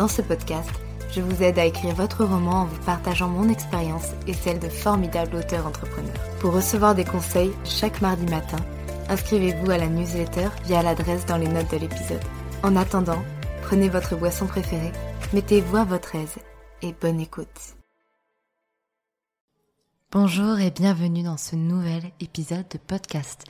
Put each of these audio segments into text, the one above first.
Dans ce podcast, je vous aide à écrire votre roman en vous partageant mon expérience et celle de formidables auteurs entrepreneurs. Pour recevoir des conseils chaque mardi matin, inscrivez-vous à la newsletter via l'adresse dans les notes de l'épisode. En attendant, prenez votre boisson préférée, mettez-vous à votre aise et bonne écoute. Bonjour et bienvenue dans ce nouvel épisode de podcast.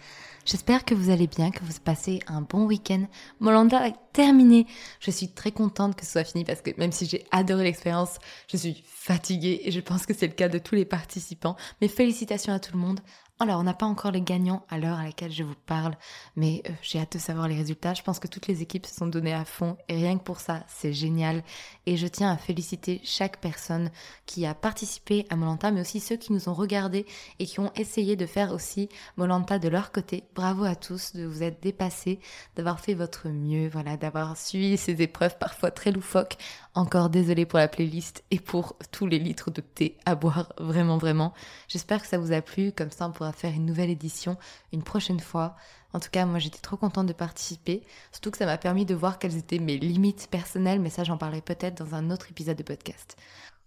J'espère que vous allez bien, que vous passez un bon week-end. Molanda est terminé. Je suis très contente que ce soit fini parce que même si j'ai adoré l'expérience, je suis fatiguée et je pense que c'est le cas de tous les participants. Mais félicitations à tout le monde. Alors, on n'a pas encore les gagnants à l'heure à laquelle je vous parle, mais euh, j'ai hâte de savoir les résultats. Je pense que toutes les équipes se sont données à fond et rien que pour ça, c'est génial. Et je tiens à féliciter chaque personne qui a participé à Molanta, mais aussi ceux qui nous ont regardés et qui ont essayé de faire aussi Molanta de leur côté. Bravo à tous de vous être dépassés, d'avoir fait votre mieux, voilà, d'avoir suivi ces épreuves parfois très loufoques. Encore désolé pour la playlist et pour tous les litres de thé à boire, vraiment, vraiment. J'espère que ça vous a plu, comme ça on pourra faire une nouvelle édition une prochaine fois. En tout cas, moi j'étais trop contente de participer, surtout que ça m'a permis de voir quelles étaient mes limites personnelles, mais ça j'en parlerai peut-être dans un autre épisode de podcast.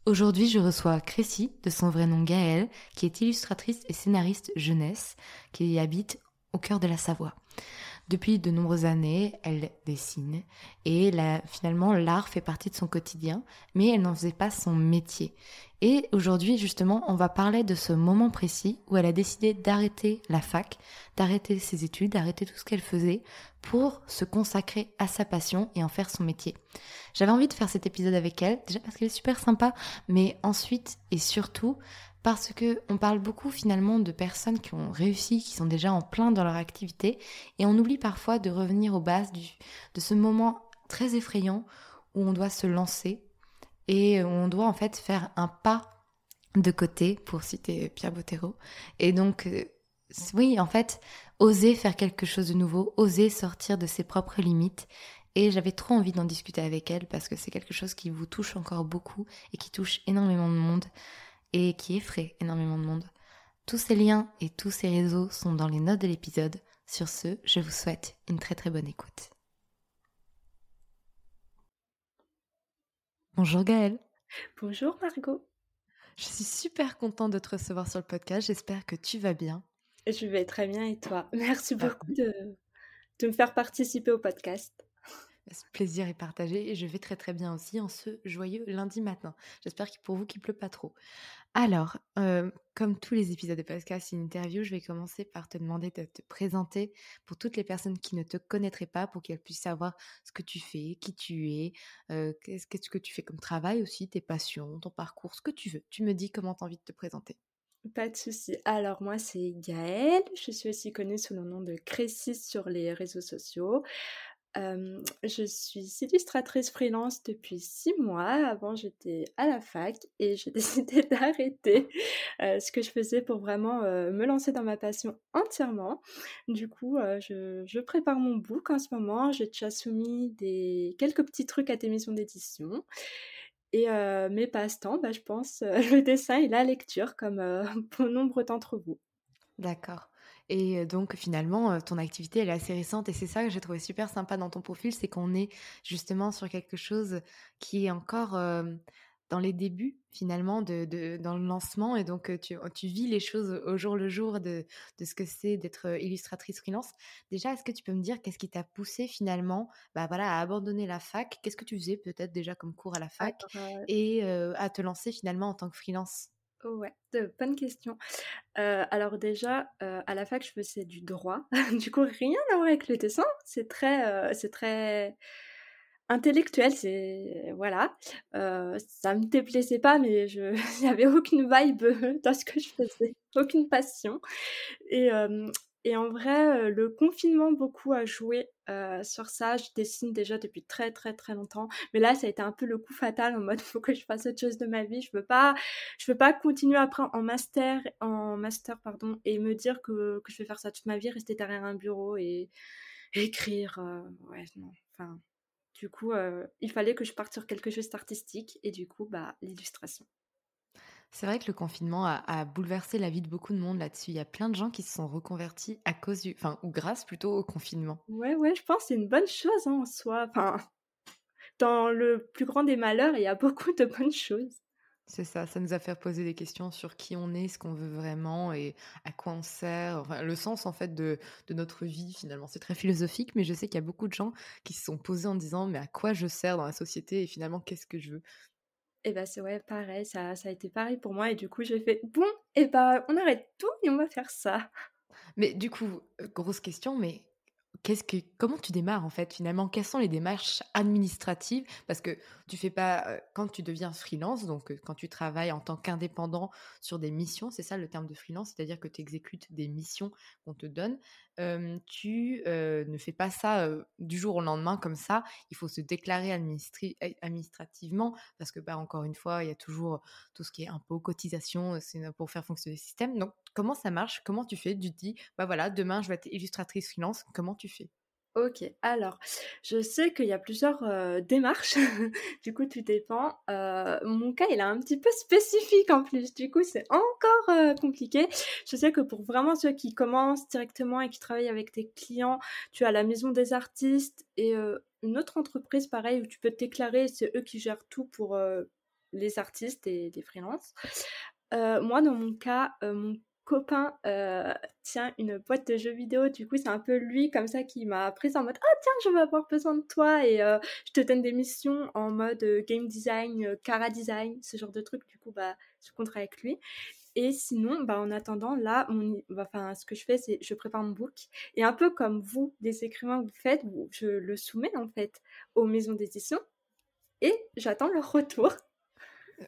Aujourd'hui, je reçois Crécy, de son vrai nom Gaëlle, qui est illustratrice et scénariste jeunesse, qui habite au cœur de la Savoie. Depuis de nombreuses années, elle dessine et finalement l'art fait partie de son quotidien, mais elle n'en faisait pas son métier. Et aujourd'hui, justement, on va parler de ce moment précis où elle a décidé d'arrêter la fac, d'arrêter ses études, d'arrêter tout ce qu'elle faisait pour se consacrer à sa passion et en faire son métier. J'avais envie de faire cet épisode avec elle, déjà parce qu'elle est super sympa, mais ensuite et surtout parce que on parle beaucoup finalement de personnes qui ont réussi, qui sont déjà en plein dans leur activité, et on oublie parfois de revenir aux bases de ce moment très effrayant où on doit se lancer et on doit en fait faire un pas de côté, pour citer Pierre Bottero. Et donc, euh, oui, en fait, oser faire quelque chose de nouveau, oser sortir de ses propres limites. Et j'avais trop envie d'en discuter avec elle parce que c'est quelque chose qui vous touche encore beaucoup et qui touche énormément de monde et qui effraie énormément de monde. Tous ces liens et tous ces réseaux sont dans les notes de l'épisode. Sur ce, je vous souhaite une très très bonne écoute. Bonjour Gaëlle. Bonjour Margot. Je suis super contente de te recevoir sur le podcast. J'espère que tu vas bien. Je vais très bien et toi? Merci beaucoup de, de me faire participer au podcast. Ce plaisir est partagé et je vais très très bien aussi en ce joyeux lundi matin. J'espère que pour vous qu'il pleut pas trop. Alors, comme tous les épisodes de podcast, une interview, je vais commencer par te demander de te présenter pour toutes les personnes qui ne te connaîtraient pas, pour qu'elles puissent savoir ce que tu fais, qui tu es, qu'est-ce que tu fais comme travail aussi, tes passions, ton parcours, ce que tu veux. Tu me dis comment tu as envie de te présenter. Pas de souci. Alors moi c'est Gaëlle, je suis aussi connue sous le nom de Crécis sur les réseaux sociaux je suis illustratrice freelance depuis six mois. Avant, j'étais à la fac et j'ai décidé d'arrêter ce que je faisais pour vraiment me lancer dans ma passion entièrement. Du coup, je, prépare mon book en ce moment. J'ai déjà soumis des, quelques petits trucs à tes missions d'édition. Et mes passe-temps, bah, je pense, le dessin et la lecture, comme pour nombre d'entre vous. D'accord. Et donc finalement, ton activité, elle est assez récente. Et c'est ça que j'ai trouvé super sympa dans ton profil, c'est qu'on est justement sur quelque chose qui est encore dans les débuts finalement de, dans le lancement. Et donc tu, tu, vis les choses au jour le jour de, de ce que c'est d'être illustratrice freelance. Déjà, est-ce que tu peux me dire qu'est-ce qui t'a poussé finalement bah voilà, à abandonner la fac? Qu'est-ce que tu faisais peut-être déjà comme cours à la fac? Et à te lancer finalement en tant que freelance? Oh ouais, de bonnes questions. alors déjà, à la fac, je faisais du droit. du coup, rien à voir avec le dessin. C'est très, c'est très intellectuel, c'est voilà. Euh, ça me déplaisait pas, mais je n'avais aucune vibe dans ce que je faisais, aucune passion. Et, et en vrai, le confinement beaucoup a joué sur ça. Je dessine déjà depuis très très très longtemps, mais là ça a été un peu le coup fatal en mode faut que je fasse autre chose de ma vie. Je veux pas, je veux pas continuer après en master, en master pardon, et me dire que, que je vais faire ça toute ma vie, rester derrière un bureau et, écrire. ouais non, enfin du coup, il fallait que je parte sur quelque chose d'artistique et du coup, bah, l'illustration. C'est vrai que le confinement a, bouleversé la vie de beaucoup de monde là-dessus. Il y a plein de gens qui se sont reconvertis à cause du, enfin, ou grâce plutôt au confinement. Ouais, ouais, je pense que c'est une bonne chose hein, en soi. Enfin, dans le plus grand des malheurs, il y a beaucoup de bonnes choses. C'est ça, ça nous a fait poser des questions sur qui on est, ce qu'on veut vraiment et à quoi on sert, enfin, le sens en fait de, de notre vie finalement. C'est très philosophique, mais je sais qu'il y a beaucoup de gens qui se sont posés en disant mais à quoi je sers dans la société et finalement qu'est-ce que je veux? Et bah c'est ouais, pareil, ça, ça a été pareil pour moi et du coup j'ai fait bon, et bah on arrête tout et on va faire ça. Mais du coup, euh, grosse question, mais qu'est-ce que, comment tu démarres en fait finalement? Quelles sont les démarches administratives? Parce que tu fais pas quand tu deviens freelance, donc quand tu travailles en tant qu'indépendant sur des missions, c'est ça le terme de freelance, c'est-à-dire que tu exécutes des missions qu'on te donne. tu ne fais pas ça du jour au lendemain comme ça. Il faut se déclarer administrativement parce que, bah, encore une fois, il y a toujours tout ce qui est impôts, cotisation, c'est pour faire fonctionner le système. Donc, comment ça marche? Comment tu fais? Tu te dis, bah voilà, demain je vais être illustratrice freelance. Comment tu fais? Ok, alors, je sais qu'il y a plusieurs démarches, du coup, tout dépend. mon cas, il est un petit peu spécifique en plus, du coup, c'est encore compliqué. Je sais que pour vraiment ceux qui commencent directement et qui travaillent avec des clients, tu as la maison des artistes et une autre entreprise, pareil, où tu peux te déclarer, c'est eux qui gèrent tout pour les artistes et les freelances. moi, dans mon cas, mon copain euh, tient une boîte de jeux vidéo. Du coup, c'est un peu lui comme ça qui m'a pris en mode Ah, tiens, je vais avoir besoin de toi et euh, je te donne des missions en mode euh, game design, cara design, ce genre de trucs. Du coup, bah, je compte avec lui. Et sinon, bah, en attendant, là, enfin, ce que je fais, c'est je prépare mon book. Et un peu comme vous, des écrivains, vous faites, je le soumets en fait aux maisons d'édition et j'attends leur retour.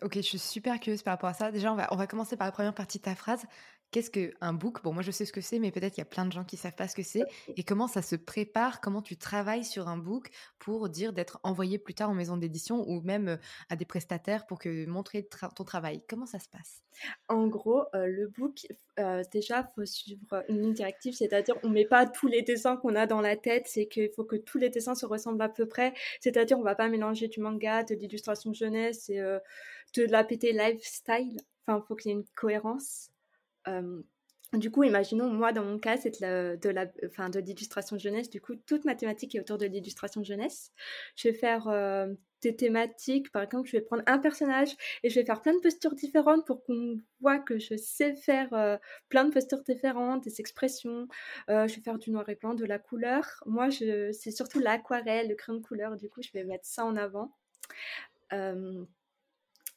Ok, je suis super curieuse par rapport à ça. Déjà, on va, on va commencer par la première partie de ta phrase. Qu'est-ce qu'un book? Bon, moi je sais ce que c'est, mais peut-être qu'il y a plein de gens qui ne savent pas ce que c'est. Et comment ça se prépare? Comment tu travailles sur un book pour dire d'être envoyé plus tard en maison d'édition ou même à des prestataires pour que montrer ton travail? Comment ça se passe? En gros, le book, déjà, il faut suivre une ligne directive, c'est-à-dire on ne met pas tous les dessins qu'on a dans la tête, c'est qu'il faut que tous les dessins se ressemblent à peu près. C'est-à-dire on ne va pas mélanger du manga, de l'illustration jeunesse et de la PT lifestyle. Enfin, il faut qu'il y ait une cohérence du coup, imaginons, moi, dans mon cas, c'est de, l'illustration jeunesse. Du coup, toute ma thématique est autour de l'illustration jeunesse. Je vais faire des thématiques. Par exemple, je vais prendre un personnage et je vais faire plein de postures différentes pour qu'on voit que je sais faire plein de postures différentes, des expressions. je vais faire du noir et blanc, de la couleur. Moi, c'est surtout l'aquarelle, le crayon de couleur. Du coup, je vais mettre ça en avant.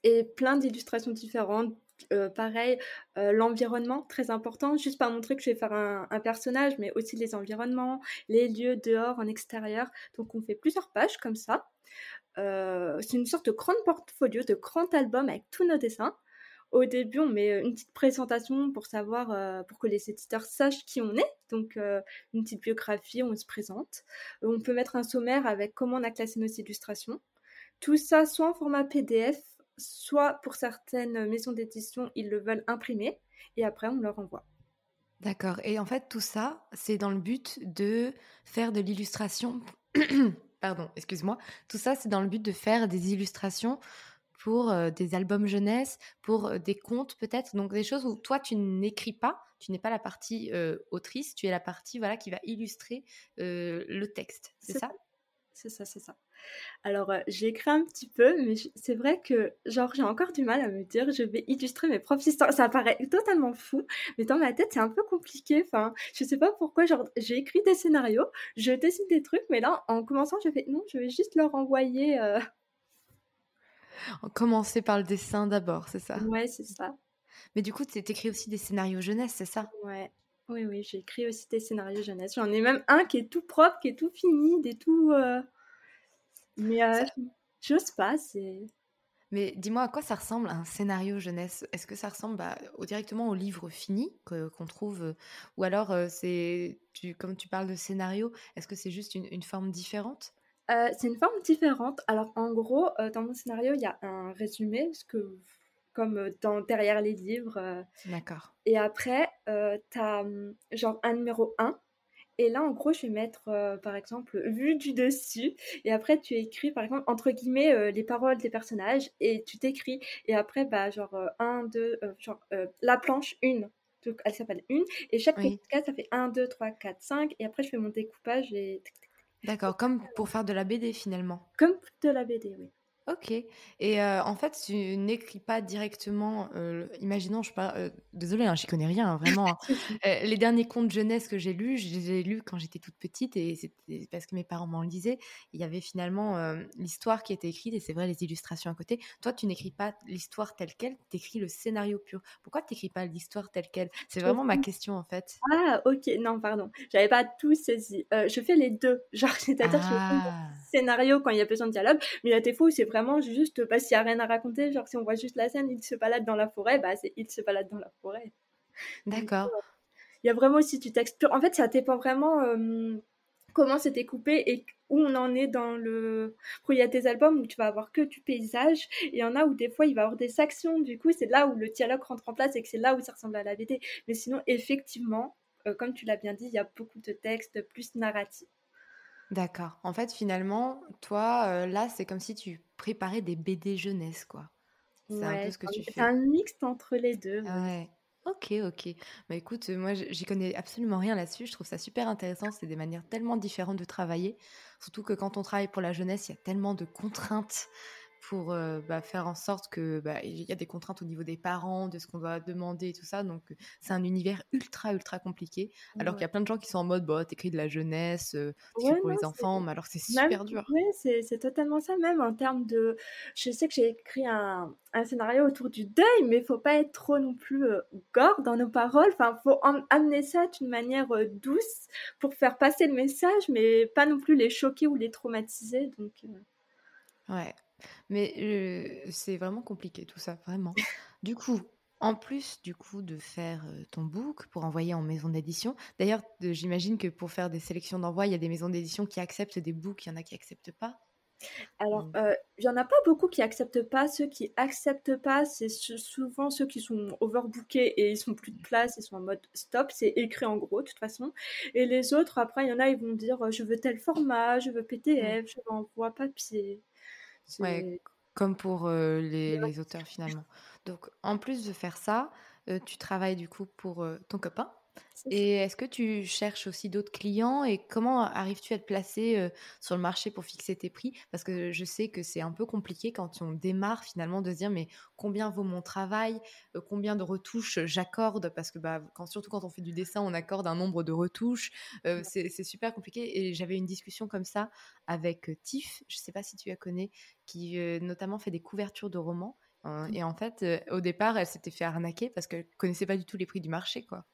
et plein d'illustrations différentes, euh, pareil, euh, l'environnement, très important, juste pas montrer que je vais faire un, personnage, mais aussi les environnements, les lieux dehors, en extérieur. Donc on fait plusieurs pages comme ça. Euh, c'est une sorte de grand portfolio, de grand album avec tous nos dessins. Au début, on met une petite présentation pour savoir, pour que les éditeurs sachent qui on est. Donc, une petite biographie, on se présente. On peut mettre un sommaire avec comment on a classé nos illustrations. Tout ça, soit en format PDF, soit pour certaines maisons d'édition, ils le veulent imprimer et après on leur envoie. D'accord. Et en fait, tout ça, c'est dans le but de faire de l'illustration. Pardon, excuse-moi. Tout ça, c'est dans le but de faire des illustrations pour euh, des albums jeunesse, pour euh, des contes peut-être. Donc des choses où toi, tu n'écris pas, tu n'es pas la partie autrice, tu es la partie voilà qui va illustrer le texte. C'est ça C'est ça, c'est ça. Alors, j'ai écrit un petit peu, mais c'est vrai que, genre, j'ai encore du mal à me dire, je vais illustrer mes propres histoires. Ça paraît totalement fou, mais dans ma tête, c'est un peu compliqué. Enfin, je sais pas pourquoi, genre, j'ai écrit des scénarios, je dessine des trucs, mais là, en commençant, je fais, non, je vais juste leur envoyer. Commencer par le dessin d'abord, c'est ça? Ouais, c'est ça. Mais du coup, tu écris aussi des scénarios jeunesse, c'est ça? Ouais. Oui, oui, j'ai écrit aussi des scénarios jeunesse. J'en ai même un qui est tout propre, qui est tout fini, des tout. Mais euh, j'ose pas, c'est. Mais dis-moi, à quoi ça ressemble un scénario jeunesse? Est-ce que ça ressemble bah, directement au livre fini qu'on trouve euh, Ou alors, euh, c'est comme tu parles de scénario, est-ce que c'est juste une, forme différente? C'est une forme différente. Alors, en gros, dans mon scénario, il y a un résumé, ce que, comme dans, derrière les livres. D'accord. Et après, tu as hum, genre un numéro 1 et là, en gros, je vais mettre, euh, par exemple, vue du dessus. Et après, tu écris, par exemple, entre guillemets, euh, les paroles des personnages. Et tu t'écris. Et après, bah, genre, euh, un, deux, genre, la planche, une. Donc, elle s'appelle une. Et chaque oui. case, ça fait 1, 2, 3, 4, 5. Et après, je fais mon découpage et. D'accord, comme pour faire de la BD finalement. Comme de la BD, oui. Ok. Et en fait, tu n'écris pas directement. imaginons, je pas. désolée, hein, j'y connais rien, hein, vraiment. Hein. les derniers contes jeunesse que j'ai lus, je les ai lus quand j'étais toute petite et c'était parce que mes parents m'en lisaient. Il y avait finalement l'histoire qui était écrite et c'est vrai les illustrations à côté. Toi, tu n'écris pas l'histoire telle quelle, tu écris le scénario pur. Pourquoi tu n'écris pas l'histoire telle quelle? C'est vraiment ma question en fait. Ah, ok. Non, pardon. J'avais pas tout saisi. je fais les deux. Genre, c'est-à-dire je fais ah. scénario quand il y a besoin de dialogue, mais il y a des fois où c'est vraiment juste, parce qu'il n'y a rien à raconter, genre si on voit juste la scène, il se balade dans la forêt, bah c'est il se balade dans la forêt. D'accord. Il y a vraiment aussi du texte. En fait, ça dépend vraiment comment c'était coupé et où on en est dans le. il y a des albums où tu vas avoir que du paysage, et il y en a où des fois il va y avoir des actions, du coup, c'est là où le dialogue rentre en place et que c'est là où ça ressemble à la BD. Mais sinon, effectivement, comme tu l'as bien dit, il y a beaucoup de textes plus narratifs. D'accord. En fait, finalement, toi, là, c'est comme si tu préparais des BD jeunesse, quoi. C'est un peu ce que tu fais. C'est un mixte entre les deux. Ouais. Ok, ok. Bah écoute, moi, j'y connais absolument rien là-dessus. Je trouve ça super intéressant. C'est des manières tellement différentes de travailler. Surtout que quand on travaille pour la jeunesse, il y a tellement de contraintes pour bah, faire en sorte que bah, il y a des contraintes au niveau des parents, de ce qu'on doit demander et tout ça. Donc c'est un univers ultra ultra compliqué. Alors qu'il y a plein de gens qui sont en mode bah t'écris de la jeunesse, euh, pour les enfants, mais alors c'est super dur. Oui, c'est totalement ça même en termes de. Je sais que j'ai écrit un, un, scénario autour du deuil, mais il faut pas être trop non plus gore dans nos paroles. Enfin, faut amener ça d'une manière douce pour faire passer le message, mais pas non plus les choquer ou les traumatiser. Donc. Ouais, mais c'est vraiment compliqué tout ça, vraiment. Du coup, en plus du coup de faire ton book pour envoyer en maison d'édition, d'ailleurs, j'imagine que pour faire des sélections d'envoi, il y a des maisons d'édition qui acceptent des books, il y en a qui acceptent pas. Alors, mmh. il y en a pas beaucoup qui acceptent pas. Ceux qui acceptent pas, c'est souvent ceux qui sont overbookés et ils sont plus de place, ils sont en mode stop. C'est écrit en gros, de toute façon. Et les autres, après, il y en a, ils vont dire je veux tel format, je veux PDF, mmh. je veux envoi papier. Ouais, comme pour les, les, auteurs finalement. Donc, en plus de faire ça, tu travailles du coup pour ton copain. Et est-ce que tu cherches aussi d'autres clients et comment arrives-tu à te placer sur le marché pour fixer tes prix? Parce que je sais que c'est un peu compliqué quand on démarre finalement de se dire mais combien vaut mon travail Combien de retouches j'accorde? Parce que bah, quand, surtout quand on fait du dessin, on accorde un nombre de retouches. c'est super compliqué. Et j'avais une discussion comme ça avec Tiff, je ne sais pas si tu la connais, qui notamment fait des couvertures de romans. Hein, mmh. et en fait, au départ, elle s'était fait arnaquer parce qu'elle connaissait pas du tout les prix du marché, quoi.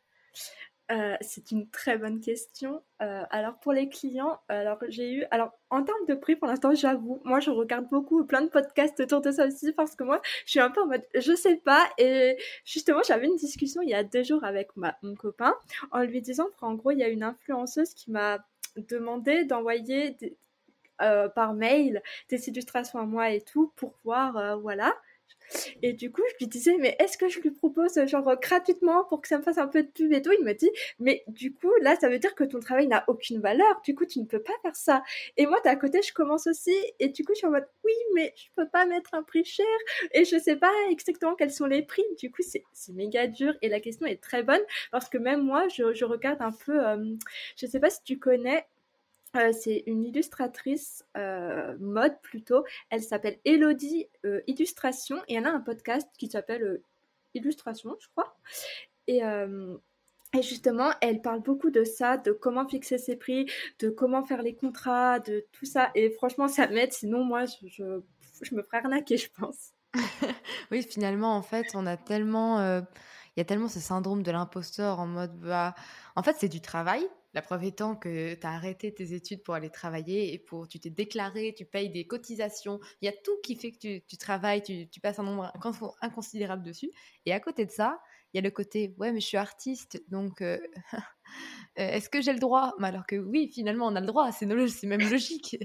Euh, c'est une très bonne question. Euh, alors pour les clients, alors j'ai eu, alors en termes de prix pour l'instant, j'avoue, moi je regarde beaucoup plein de podcasts autour de ça aussi parce que moi je suis un peu en mode je sais pas et justement j'avais une discussion il y a deux jours avec ma, mon copain en lui disant qu'en gros il y a une influenceuse qui m'a demandé d'envoyer euh, par mail des illustrations à moi et tout pour voir voilà Et du coup, je lui disais, mais est-ce que je lui propose, genre, gratuitement pour que ça me fasse un peu de pub et tout? Il me dit, mais du coup, là, ça veut dire que ton travail n'a aucune valeur. Du coup, tu ne peux pas faire ça. Et moi, d'à côté, je commence aussi. Et du coup, je suis en mode, oui, mais je peux pas mettre un prix cher. Et je sais pas exactement quels sont les prix. Du coup, c'est méga dur. Et la question est très bonne parce que même moi, je, je regarde un peu, euh, je sais pas si tu connais euh, c'est une illustratrice euh, mode plutôt. Elle s'appelle Elodie euh, Illustration et elle a un podcast qui s'appelle Illustration, je crois. Et, justement, elle parle beaucoup de ça, de comment fixer ses prix, de comment faire les contrats, de tout ça. Et franchement, ça m'aide. Sinon, moi, je, je, je, me ferais arnaquer, je pense. oui, finalement, en fait, on a tellement. Il y a tellement ce syndrome de l'imposteur en mode. Bah, en fait, c'est du travail la preuve étant que tu as arrêté tes études pour aller travailler et pour tu t'es déclaré, tu payes des cotisations. Il y a tout qui fait que tu, travailles, tu, passes un nombre inconsidérable dessus. Et à côté de ça, il y a le côté ouais, mais je suis artiste, donc euh, euh, est-ce que j'ai le droit? Alors que oui, finalement, on a le droit, c'est même logique.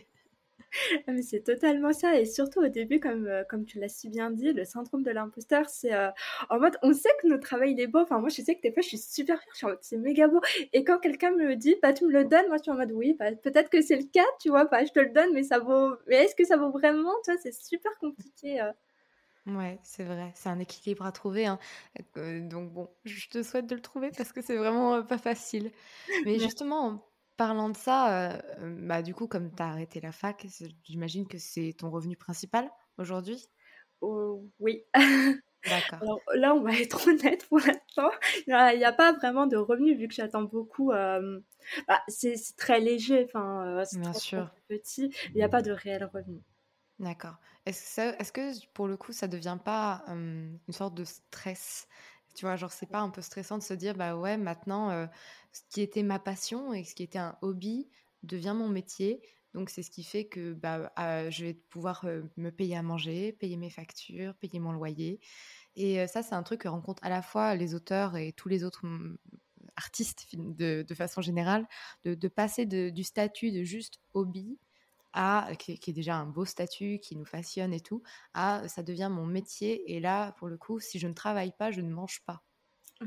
Ah, mais c'est totalement ça. Et surtout au début, comme, euh, comme tu l'as si bien dit, le syndrome de l'imposteur, c'est euh, en mode, on sait que notre travail il est beau. Enfin, moi, je sais que des fois, je suis super fière. Je suis en mode, c'est méga beau. Et quand quelqu'un me dit, bah, tu me le donnes, moi, je suis en mode, oui, bah, peut-être que c'est le cas, tu vois, bah, je te le donne, mais ça vaut. Mais est-ce que ça vaut vraiment? Tu vois, c'est super compliqué. Euh. Ouais, c'est vrai, c'est un équilibre à trouver. Hein. donc bon, je te souhaite de le trouver parce que c'est vraiment pas facile. Mais justement, Parlant de ça, euh, bah, du coup, comme tu as arrêté la fac, j'imagine que c'est ton revenu principal aujourd'hui? Oh, Oui. D'accord. là, on va être honnête pour l'instant. Il n'y a, pas vraiment de revenu vu que j'attends beaucoup. Euh, bah, c'est très léger, enfin, euh, c'est Bien sûr. petit. Il n'y a pas de réel revenu. D'accord. Est-ce que, est que, pour le coup, ça ne devient pas une sorte de stress tu vois, genre, c'est pas un peu stressant de se dire, bah ouais, maintenant, euh, ce qui était ma passion et ce qui était un hobby devient mon métier. Donc, c'est ce qui fait que bah, ah, je vais pouvoir euh, me payer à manger, payer mes factures, payer mon loyer. Et euh, ça, c'est un truc que rencontrent à la fois les auteurs et tous les autres mmh, artistes de, de façon générale, de, de passer de, du statut de juste hobby à, qui, est déjà un beau statut, qui nous fascine et tout, à ça devient mon métier. Et là, pour le coup, si je ne travaille pas, je ne mange pas.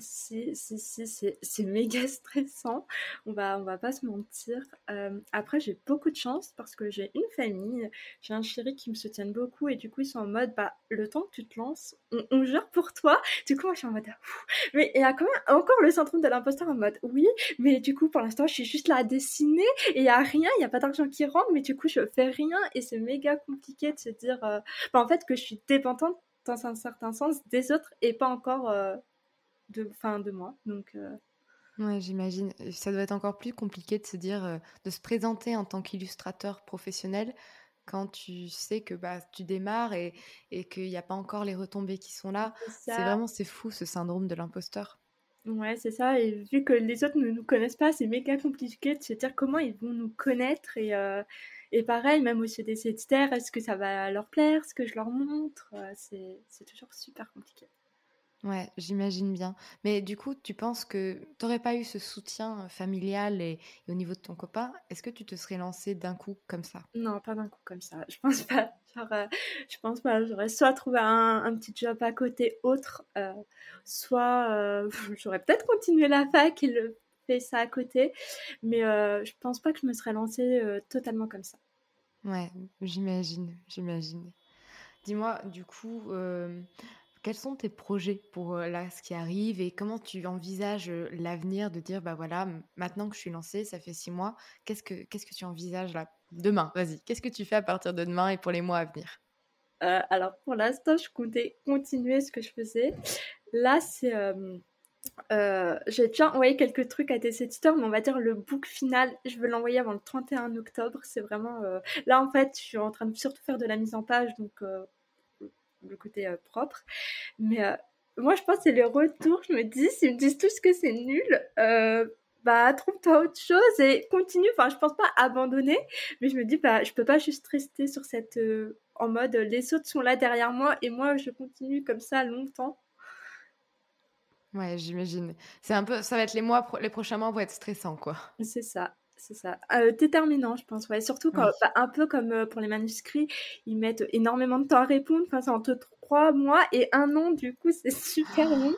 Si, si, si, c'est méga stressant. On va, on va pas se mentir. Euh, après, j'ai beaucoup de chance parce que j'ai une famille, j'ai un chéri qui me soutiennent beaucoup et du coup, ils sont en mode, bah, le temps que tu te lances, on, gère pour toi. Du coup, moi, je suis en mode, mais il y a quand même encore le syndrome de l'imposteur en mode, oui, mais du coup, pour l'instant, je suis juste là à dessiner et il y a rien, il y a pas d'argent qui rentre, mais du coup, je fais rien et c'est méga compliqué de se dire, euh, bah, en fait, que je suis dépendante dans un certain sens des autres et pas encore. Euh, de, fin, de moi. Donc, euh, Ouais, j'imagine. Ça doit être encore plus compliqué de se dire, euh, de se présenter en tant qu'illustrateur professionnel quand tu sais que bah, tu démarres et, et qu'il n'y a pas encore les retombées qui sont là. C'est vraiment, c'est fou ce syndrome de l'imposteur. Ouais, c'est ça. Et vu que les autres ne nous connaissent pas, c'est méga compliqué de se dire comment ils vont nous connaître. Et, euh, et pareil, même aussi des éditeurs, est-ce que ça va leur plaire, ce que je leur montre C'est toujours super compliqué. Ouais, j'imagine bien. Mais du coup, tu penses que tu n'aurais pas eu ce soutien familial et, au niveau de ton copain, est-ce que tu te serais lancé d'un coup comme ça? Non, pas d'un coup comme ça. Je pense pas. Euh, je pense pas. J'aurais soit trouvé un, petit job à côté autre, euh, soit euh, j'aurais peut-être continué la fac et le fait ça à côté. Mais je pense pas que je me serais lancée totalement comme ça. Ouais, j'imagine, j'imagine. Dis-moi, du coup, quels sont tes projets pour là, ce qui arrive et comment tu envisages l'avenir de dire, bah voilà, maintenant que je suis lancée, ça fait six mois, qu'est-ce que, que tu envisages là Demain, vas-y, qu'est-ce que tu fais à partir de demain et pour les mois à venir? Euh, Alors pour l'instant, je comptais continuer ce que je faisais. Là, c'est... Euh, j'ai déjà envoyé quelques trucs à tes éditeurs, mais on va dire le book final, je veux l'envoyer avant le 31 octobre. C'est vraiment... Là, en fait, je suis en train de surtout faire de la mise en page, donc le côté euh, propre. Mais euh, moi, je pense que c'est les retours. Je me dis, s'ils me disent tous que c'est nul, euh, bah, trouve-toi autre chose et continue. Enfin, je pense pas abandonner, mais je me dis, bah, je peux pas juste rester sur cette. en mode, les autres sont là derrière moi et moi, je continue comme ça longtemps. Ouais, j'imagine. C'est un peu, ça va être les mois, les prochains mois vont être stressants, quoi. C'est ça c'est ça. Euh, déterminant, je pense. Ouais. Surtout quand, bah, un peu comme euh, pour les manuscrits, ils mettent énormément de temps à répondre. Enfin, c'est entre trois mois et un an, du coup, c'est super long.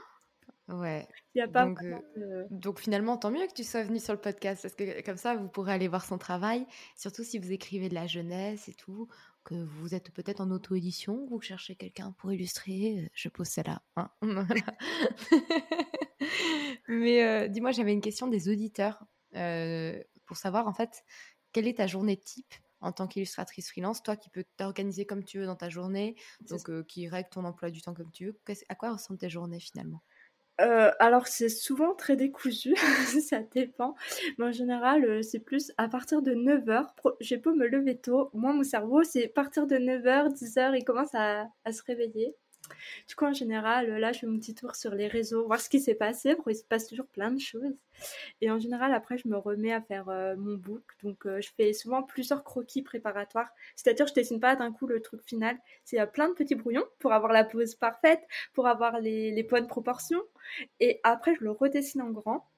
Ouais. Il y a pas Donc, euh, de- donc finalement, tant mieux que tu sois venu sur le podcast, parce que comme ça, vous pourrez aller voir son travail, surtout si vous écrivez de la jeunesse et tout, que vous êtes peut-être en auto-édition, vous cherchez quelqu'un pour illustrer, euh, je pose celle-là. hein. Mais euh, dis-moi, j'avais une question des auditeurs euh, pour savoir en fait, quelle est ta journée type en tant qu'illustratrice freelance, toi qui peux t'organiser comme tu veux dans ta journée, donc euh, qui règle ton emploi du temps comme tu veux. À quoi ressemblent tes journées finalement? Euh, alors c'est souvent très décousu, ça dépend. Mais en général, euh, c'est plus à partir de 9h. J'ai beau me lever tôt, moi mon cerveau, c'est à partir de 9h, 10h, il commence à, à se réveiller. Du coup, en général, là, je fais mon petit tour sur les réseaux, voir ce qui s'est passé, parce qu'il se passe toujours plein de choses. Et en général, après, je me remets à faire euh, mon book. Donc, euh, je fais souvent plusieurs croquis préparatoires. C'est-à-dire, je dessine pas d'un coup le truc final. C'est euh, plein de petits brouillons pour avoir la pose parfaite, pour avoir les, les bonnes proportions. Et après, je le redessine en grand.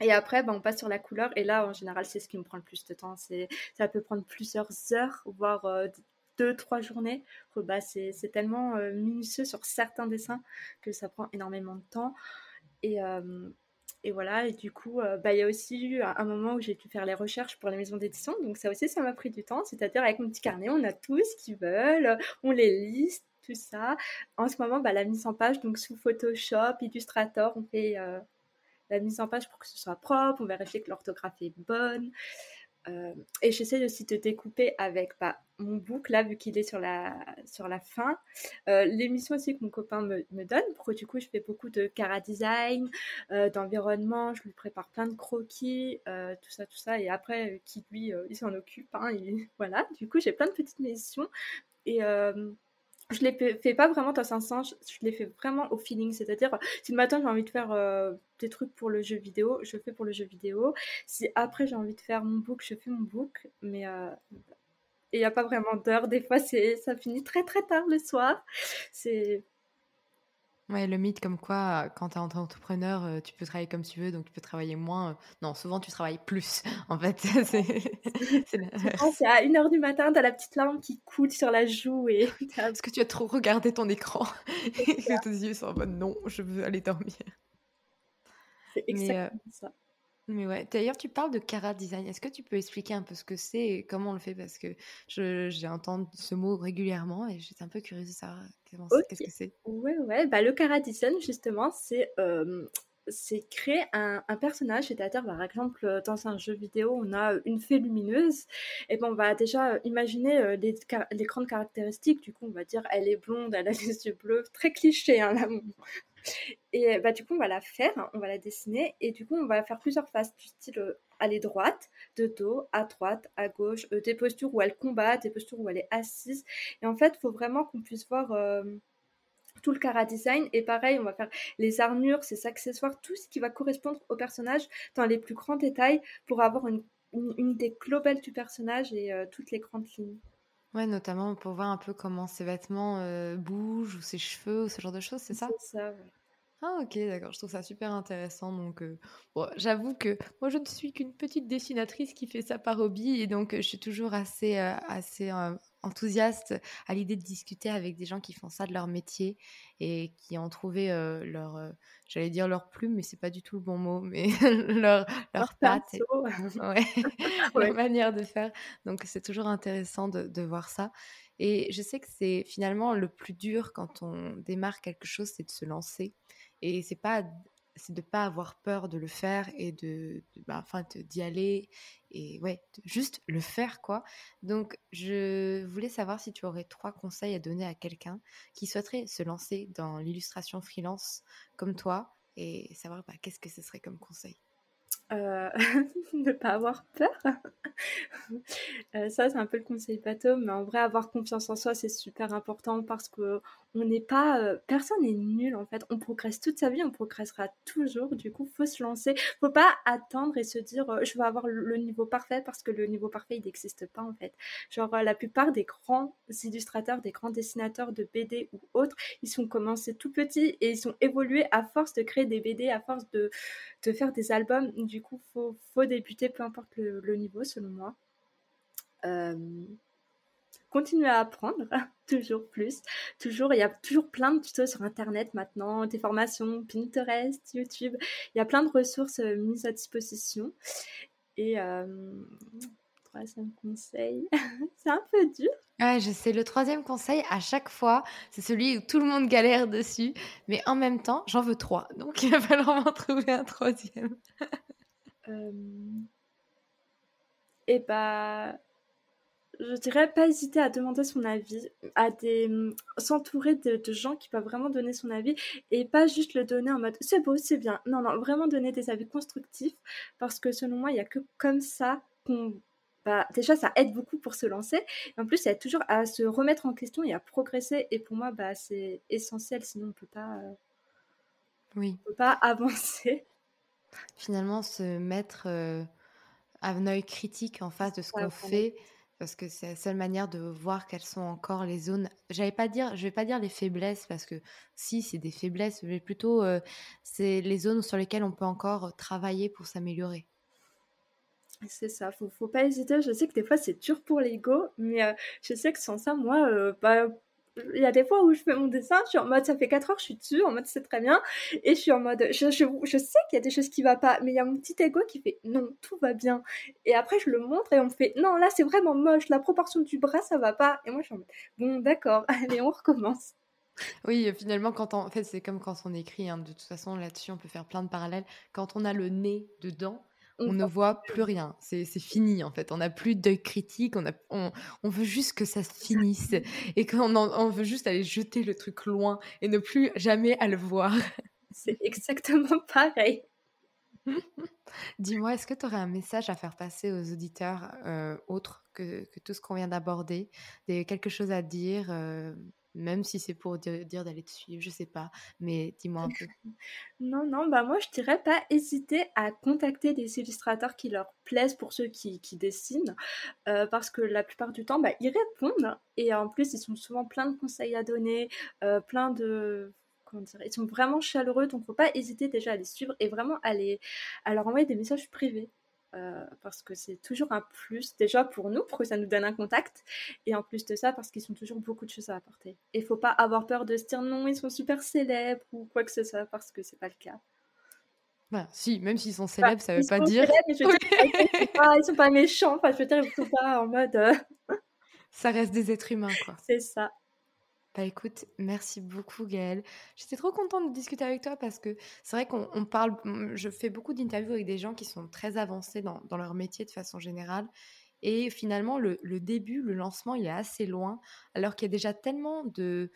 Et après, ben, on passe sur la couleur. Et là, en général, c'est ce qui me prend le plus de temps. C'est, ça peut prendre plusieurs heures, voire euh, deux, trois journées. Bah, c'est, tellement euh, minutieux sur certains dessins que ça prend énormément de temps. Et, euh, et voilà. Et du coup, euh, bah, il y a aussi eu un, moment où j'ai dû faire les recherches pour les maisons d'édition. Donc ça aussi, ça m'a pris du temps. C'est-à-dire, avec mon petit carnet, on a tout ce qu'ils veulent. On les liste, tout ça. En ce moment, bah, la mise en page, donc sous Photoshop, Illustrator, on fait la mise en page pour que ce soit propre, on vérifie que l'orthographe est bonne. Et j'essaie aussi de découper avec bah, mon book, là, vu qu'il est sur la, sur la fin. Euh, L'émission aussi que mon copain me, me donne, pour que du coup, je fais beaucoup de cara design, euh, d'environnement, je lui prépare plein de croquis, euh, tout ça, tout ça. Et après, euh, qui lui, il s'en occupe. Hein, il- voilà, du coup, j'ai plein de petites missions. Et je les fais- pas vraiment dans un sens, je les fais vraiment au feeling. C'est-à-dire, si le matin j'ai envie de faire des trucs pour le jeu vidéo, je fais pour le jeu vidéo. Si après j'ai envie de faire mon book, je fais mon book. Mais et il n'y a pas vraiment d'heure. Des fois, c'est ça finit très très tard le soir. C'est Ouais, le mythe comme quoi, euh, quand tu es entrepreneur, euh, tu peux travailler comme tu veux, donc tu peux travailler moins. euh, Non, souvent tu travailles plus, en fait. C'est c'est à 1h du matin, t'as la petite larme qui coule sur la joue et Parce que tu as trop regardé ton écran et que tes yeux sont en mode non, je veux aller dormir. c'est Mais, euh, exactement ça. Mais ouais, d'ailleurs, tu parles de Cara Design. Est-ce que tu peux expliquer un peu ce que c'est et comment on le fait? Parce que j'ai entendu ce mot régulièrement et j'étais un peu curieuse de savoir qu'est-ce que c'est. Ouais, ouais, bah, le Cara Design, justement, c'est euh, créer un, un personnage, c'est-à-dire, par exemple, dans un jeu vidéo, on a une fée lumineuse, et ben on va déjà imaginer les grandes caractéristiques, du coup, on va dire, elle est blonde, elle a les yeux bleus, très cliché, hein, là. Et bah, du coup, on va la faire, hein, on va la dessiner, et du coup, on va faire plusieurs phases, du style, euh, est droite, de dos, à droite, à gauche, euh, des postures où elle combat, des postures où elle est assise, et en fait, il faut vraiment qu'on puisse voir... euh, tout le cara design. Et pareil on va faire les armures, ses accessoires, tout ce qui va correspondre au personnage dans les plus grands détails pour avoir une, idée globale du personnage et euh, toutes les grandes lignes. Ouais, notamment pour voir un peu comment ses vêtements euh, bougent ou ses cheveux ou ce genre de choses, c'est ça? C'est ça, ouais. Ah ok, d'accord, je trouve ça super intéressant. Donc, euh, bon, j'avoue que moi, je ne suis qu'une petite dessinatrice qui fait ça par hobby et donc euh, je suis toujours assez, euh, assez enthousiaste à l'idée de discuter avec des gens qui font ça de leur métier et qui ont trouvé euh, leur, euh, j'allais dire leur plume, mais c'est pas du tout le bon mot, mais leur, leur Leur patte, et- pinceau, ouais, Ouais. leur manière de faire. Donc, c'est toujours intéressant de, de voir ça. Et je sais que c'est finalement le plus dur quand on démarre quelque chose, c'est de se lancer. Et c'est pas, c'est de pas avoir peur de le faire et de, bah, d'y aller et ouais, juste le faire quoi. Donc, je voulais savoir si tu aurais trois conseils à donner à quelqu'un qui souhaiterait se lancer dans l'illustration freelance comme toi et savoir bah, qu'est-ce que ce serait comme conseil? Euh, ne pas avoir peur. Euh, ça, c'est un peu le conseil bateau, mais en vrai, avoir confiance en soi, c'est super important parce que on n'est pas, euh, personne n'est nul en fait. On progresse toute sa vie, on progressera toujours. Du coup, faut se lancer. Faut pas attendre et se dire, je vais avoir le niveau parfait parce que le niveau parfait, il n'existe pas en fait. Genre, la plupart des grands illustrateurs, des grands dessinateurs de BD ou autres, ils sont commencés tout petits et ils sont évolués à force de créer des BD, à force de, de faire des albums. Du coup, faut, faut débuter, peu importe le, le niveau, selon moi. Euh, continuer à apprendre, toujours plus. Toujours, il y a toujours plein de tutos sur Internet maintenant, des formations, Pinterest, YouTube. Il y a plein de ressources euh, mises à disposition. Et euh, troisième conseil, c'est un peu dur. Ouais, je sais, le troisième conseil, à chaque fois, c'est celui où tout le monde galère dessus. Mais en même temps, j'en veux trois. Donc, il va falloir m'en trouver un troisième. Euh... Et bah, je dirais pas hésiter à demander son avis, à des s'entourer de, gens qui peuvent vraiment donner son avis et pas juste le donner en mode c'est beau, c'est bien. Non, non, vraiment donner des avis constructifs parce que selon moi, il y a que comme ça qu'on bah, déjà ça aide beaucoup pour se lancer et en plus ça aide toujours à se remettre en question et à progresser et pour moi bah c'est essentiel sinon on peut pas euh, oui on peut pas avancer finalement se mettre euh, à un œil critique en face de ce qu'on fait parce que c'est la seule manière de voir quelles sont encore les zones. J'allais pas dire, je vais pas dire les faiblesses parce que si c'est des faiblesses, mais plutôt euh, c'est les zones sur lesquelles on peut encore travailler pour s'améliorer. C'est ça, faut, faut pas hésiter. Je sais que des fois c'est dur pour l'ego, mais euh, je sais que sans ça, moi, bah, il y a des fois où je fais mon dessin, je suis en mode ça fait 4 heures, je suis dessus, en mode c'est très bien, et je suis en mode je, je, sais qu'il y a des choses qui ne vont pas, mais il y a mon petit ego qui fait non, tout va bien. Et après je le montre et on me fait non, là c'est vraiment moche, la proportion du bras ça va pas. Et moi je suis en mode bon, d'accord, allez, on recommence. Oui, finalement, quand on... en fait, c'est comme quand on écrit. Hein, de toute façon, là-dessus, on peut faire plein de parallèles. Quand on a le nez dedans, on, ne voit plus rien. C'est fini en fait. On n'a plus d'œil critique. On, a, on, veut juste que ça se finisse et qu'on on veut juste aller jeter le truc loin et ne plus jamais à le voir. C'est exactement pareil. Dis-moi, est-ce que tu aurais un message à faire passer aux auditeurs euh, autres que, tout ce qu'on vient d'aborder? Quelque chose à dire euh, même si c'est pour dire, d'aller te suivre, je sais pas, mais dis-moi un peu. non, non, bah moi je dirais pas hésiter à contacter des illustrateurs qui leur plaisent pour ceux qui, dessinent, euh, parce que la plupart du temps, bah, ils répondent et en plus ils sont souvent plein de conseils à donner, euh, plein de Comment dire, ils sont vraiment chaleureux, donc faut pas hésiter déjà à les suivre et vraiment à, à leur envoyer des messages privés. Euh, parce que c'est toujours un plus déjà pour nous, pour que ça nous donne un contact, et en plus de ça, parce qu'ils ont toujours beaucoup de choses à apporter. Et faut pas avoir peur de se dire non, ils sont super célèbres ou quoi que ce soit, parce que c'est pas le cas. Bah, si, même s'ils sont célèbres, ça veut pas dire. ils, sont pas, méchants, enfin, je veux dire, ils sont pas en mode. Euh, ça reste des êtres humains, quoi. C'est ça. Bah écoute, merci beaucoup Gaëlle. J'étais trop contente de discuter avec toi parce que c'est vrai qu'on parle, je fais beaucoup d'interviews avec des gens qui sont très avancés dans, leur métier de façon générale. Et finalement, le, début, le lancement, il est assez loin, alors qu'il y a déjà tellement de,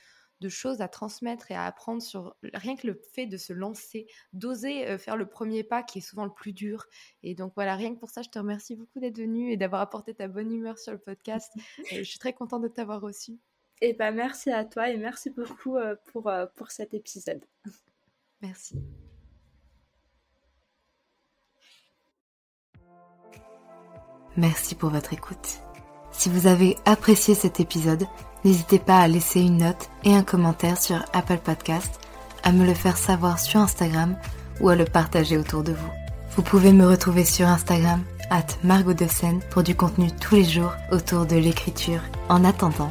choses à transmettre et à apprendre sur rien que le fait de se lancer, d'oser euh, faire le premier pas qui est souvent le plus dur. Et donc voilà, rien que pour ça, je te remercie beaucoup d'être venue et d'avoir apporté ta bonne humeur sur le podcast. je suis très contente de t'avoir reçu. Et bah merci à toi et merci beaucoup euh, pour, euh, pour cet épisode. Merci. Merci pour votre écoute. Si vous avez apprécié cet épisode, n'hésitez pas à laisser une note et un commentaire sur Apple Podcast, à me le faire savoir sur Instagram ou à le partager autour de vous. Vous pouvez me retrouver sur Instagram, at Margot pour du contenu tous les jours autour de l'écriture. En attendant,